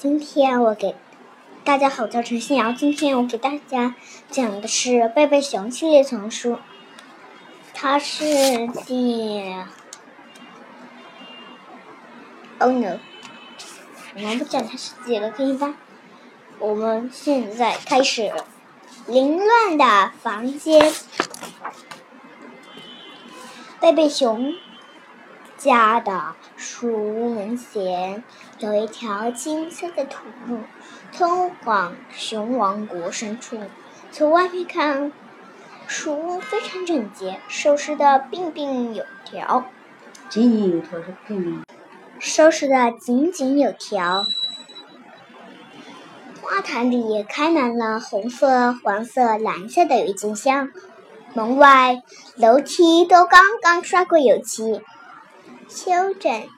今天我给大家好，我叫陈新瑶。今天我给大家讲的是《贝贝熊》系列丛书，它是第……哦 no，我们不讲它是几个可以吧？我们现在开始凌乱的房间。贝贝熊。家的树屋门前有一条金色的土路，通往熊王国深处。从外面看，树屋非常整洁，收拾的井井有条。井井有条是。收拾的井井有条。花坛里开满了红色、黄色、蓝色的郁金香。门外楼梯都刚刚刷过油漆。修整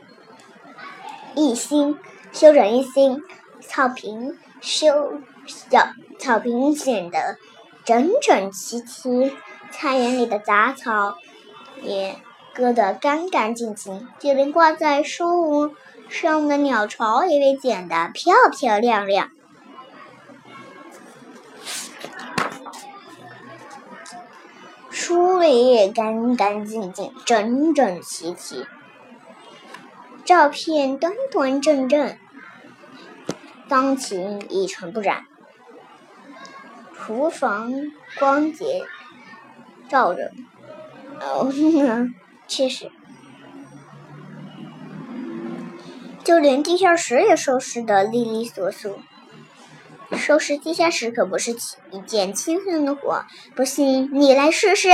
一新，修整一新，草坪修小草坪显得整整齐齐，菜园里的杂草也割得干干净净，就连挂在树上的鸟巢也被剪得漂漂亮亮。书里也干干净净，整整齐齐。照片端端正正，钢琴一尘不染，厨房光洁照着。哦，确实，就连地下室也收拾得利利索索。收拾地下室可不是一件轻松的活，不信你来试试。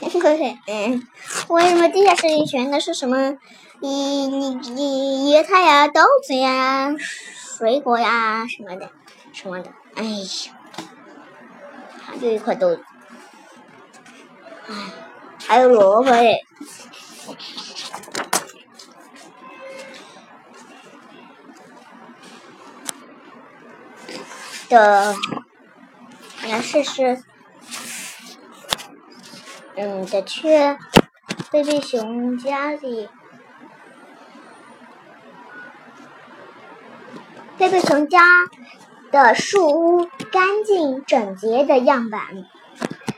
嗯，为什么地下室里全都是什么？你你你野菜呀、豆子呀、水果呀什么的，什么的。哎呀，还有一块豆子，哎，还有萝卜嘞。的，来试试。嗯，的确，贝贝熊家里，贝贝熊家的树屋干净整洁的样板，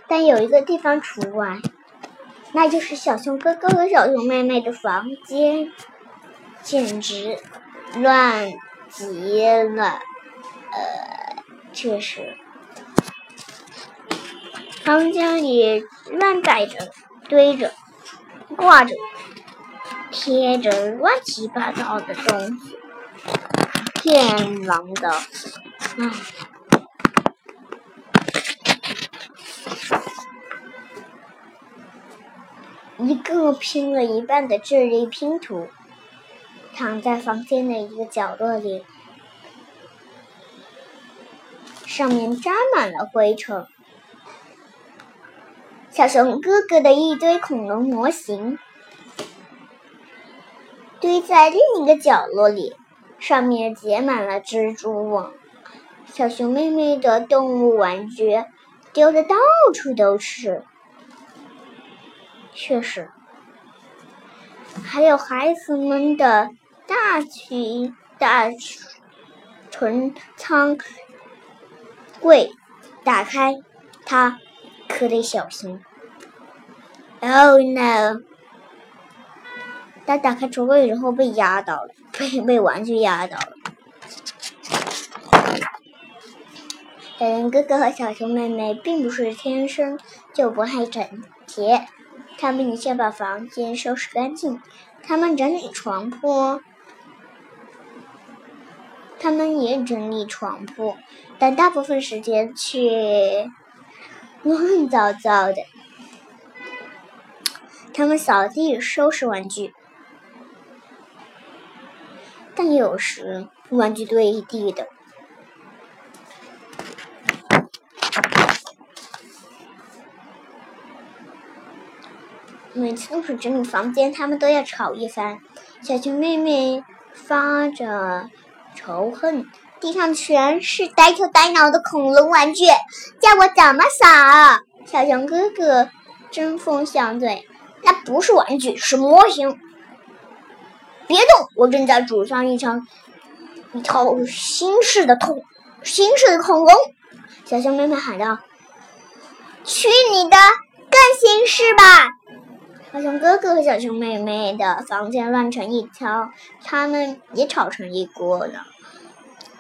但有一个地方除外，那就是小熊哥哥和小熊妹妹的房间，简直乱极了。呃，确实。房间里乱摆着、堆着、挂着、贴着乱七八糟的东西，天狼的，唉！一个拼了一半的智力拼图，躺在房间的一个角落里，上面沾满了灰尘。小熊哥哥的一堆恐龙模型堆在另一个角落里，上面结满了蜘蛛网。小熊妹妹的动物玩具丢的到处都是，确实，还有孩子们的大群大存仓柜，打开它。可得小心！Oh no！他打开橱柜之后被压倒了，被被玩具压倒了。小熊哥哥和小熊妹妹并不是天生就不爱整洁，他们先把房间收拾干净，他们整理床铺，他们也整理床铺，但大部分时间却。乱糟糟的，他们扫地、收拾玩具，但有时玩具堆一地的。每次都是整理房间，他们都要吵一番。小熊妹妹发着仇恨。地上全是呆头呆脑的恐龙玩具，叫我怎么扫？小熊哥哥针锋相对：“那不是玩具，是模型。”别动，我正在组装一场一套新式的恐新式的恐龙。小熊妹妹喊道：“去你的，更新式吧！”小熊哥哥和小熊妹妹的房间乱成一条，他们也吵成一锅了。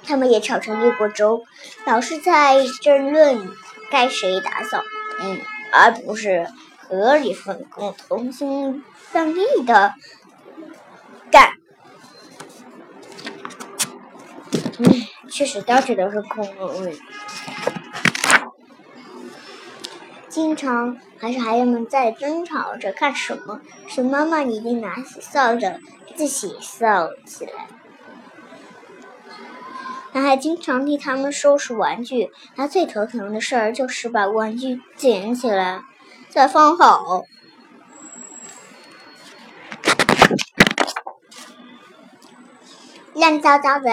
他们也吵成一锅粥，老是在争论该谁打扫，嗯，而不是合理分工、同心协力的干。嗯，确实到处都是空位。经常还是孩子们在争吵着干什么？熊妈妈已经拿起扫帚自己扫起来。他还经常替他们收拾玩具。他最头疼的事儿就是把玩具捡起来再放好。乱糟糟的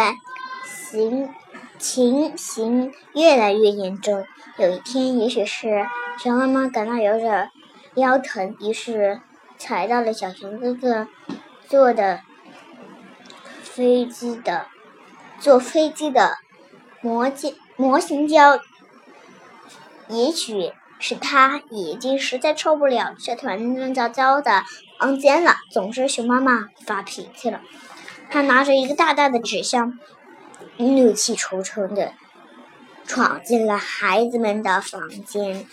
形情形越来越严重。有一天，也许是熊妈妈感到有点腰疼，于是踩到了小熊哥哥坐的飞机的。坐飞机的模件模型胶，也许是他已经实在受不了这团乱糟糟的房间了。总之，熊妈妈发脾气了，她拿着一个大大的纸箱，怒气冲冲的闯进了孩子们的房间。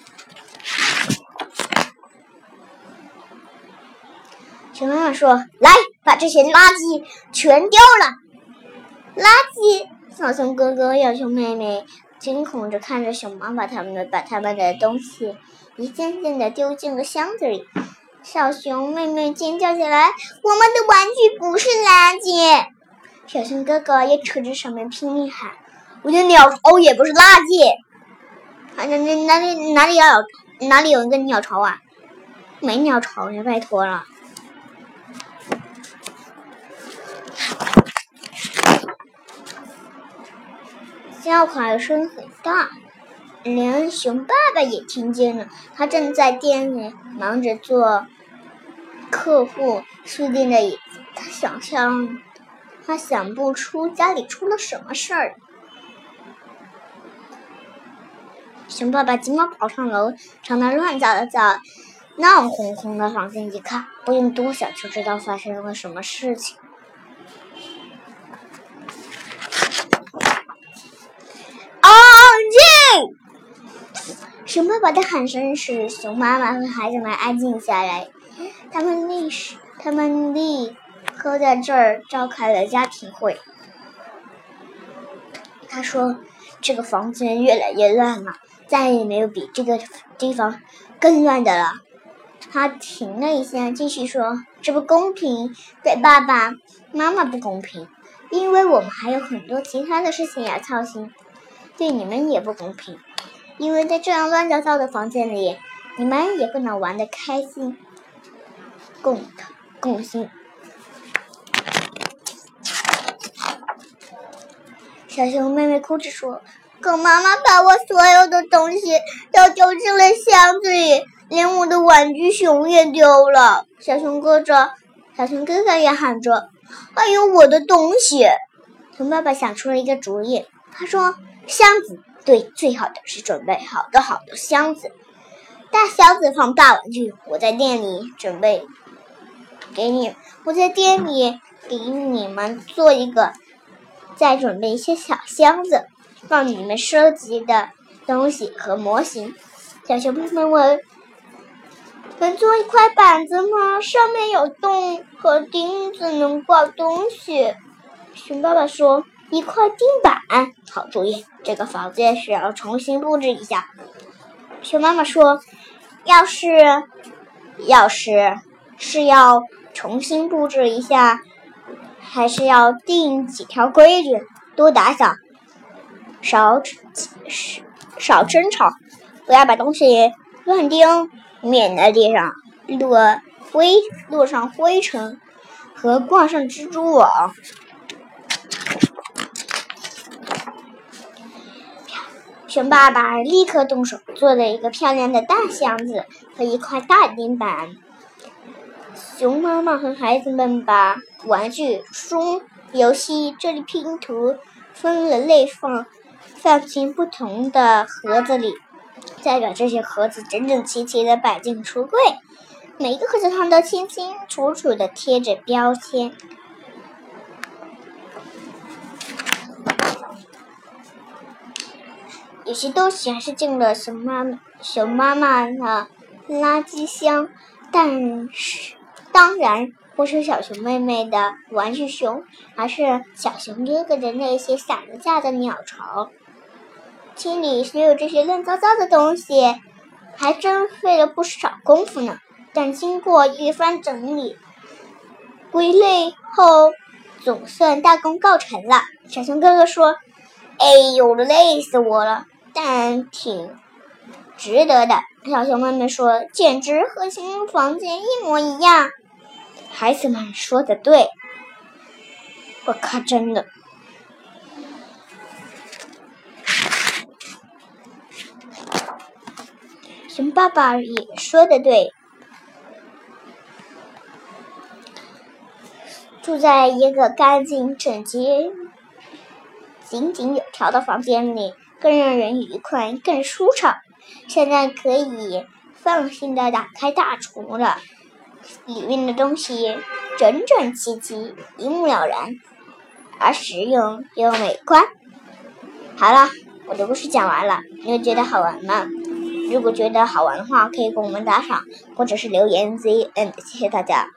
熊妈妈说：“来，把这些垃圾全丢了。”垃圾！小熊哥哥、小熊妹妹惊恐着看着熊妈妈他们把他们的东西一件件的丢进了箱子里。小熊妹妹尖叫起来：“我们的玩具不是垃圾！”小熊哥哥也扯着上面拼命喊：“我的鸟巢也不是垃圾！”啊，那那哪里哪里有哪里有一个鸟巢啊？没鸟巢呀，拜托了。叫喊声很大，连熊爸爸也听见了。他正在店里忙着做客户续订的椅子。他想象，他想不出家里出了什么事儿。熊爸爸急忙跑上楼，朝那乱糟糟、闹哄哄的房间一看，不用多想就知道发生了什么事情。熊爸爸的喊声使熊妈妈和孩子们安静下来。他们立时，他们立刻在这儿召开了家庭会。他说：“这个房间越来越乱了，再也没有比这个地方更乱的了。”他停了一下，继续说：“这不公平，对爸爸妈妈不公平，因为我们还有很多其他的事情要操心。对你们也不公平。”因为在这样乱糟糟的房间里，你们也不能玩的开心，共共心。小熊妹妹哭着说：“可妈妈把我所有的东西都丢进了箱子里，连我的玩具熊也丢了。”小熊哥哥，小熊哥哥也喊着：“还有我的东西！”熊爸爸想出了一个主意，他说：“箱子。”对，最好的是准备好多好多箱子，大箱子放大玩具。我在店里准备给你，我在店里给你们做一个，再准备一些小箱子，放你们收集的东西和模型。小熊妹妹问：“能做一块板子吗？上面有洞和钉子，能挂东西。”熊爸爸说。一块钉板，好主意。这个房间需要重新布置一下。熊妈妈说：“要是，要是是要重新布置一下，还是要定几条规矩：多打扫，少少少争吵，不要把东西乱丢，免得地上落灰落上灰尘和挂上蜘蛛网。”熊爸爸立刻动手做了一个漂亮的大箱子和一块大钉板。熊妈妈和孩子们把玩具、书游戏，这里拼图分了类放，放进不同的盒子里，再把这些盒子整整齐齐的摆进橱柜。每一个盒子上都清清楚楚的贴着标签。有些东西还是进了熊妈妈熊妈妈的垃圾箱，但是当然不是小熊妹妹的玩具熊，而是小熊哥哥的那些散了架的鸟巢。清理所有这些乱糟糟的东西，还真费了不少功夫呢。但经过一番整理、归类后，总算大功告成了。小熊哥哥说：“哎呦，累死我了，但挺值得的。”小熊妹妹说：“简直和新房间一模一样。”孩子们说的对，我可真的。熊爸爸也说的对。住在一个干净整洁、井井有条的房间里，更让人愉快、更舒畅。现在可以放心的打开大橱了，里面的东西整整齐齐、一目了然，而实用又美观。好了，我的故事讲完了，你们觉得好玩吗？如果觉得好玩的话，可以给我们打赏或者是留言 Z N，谢谢大家。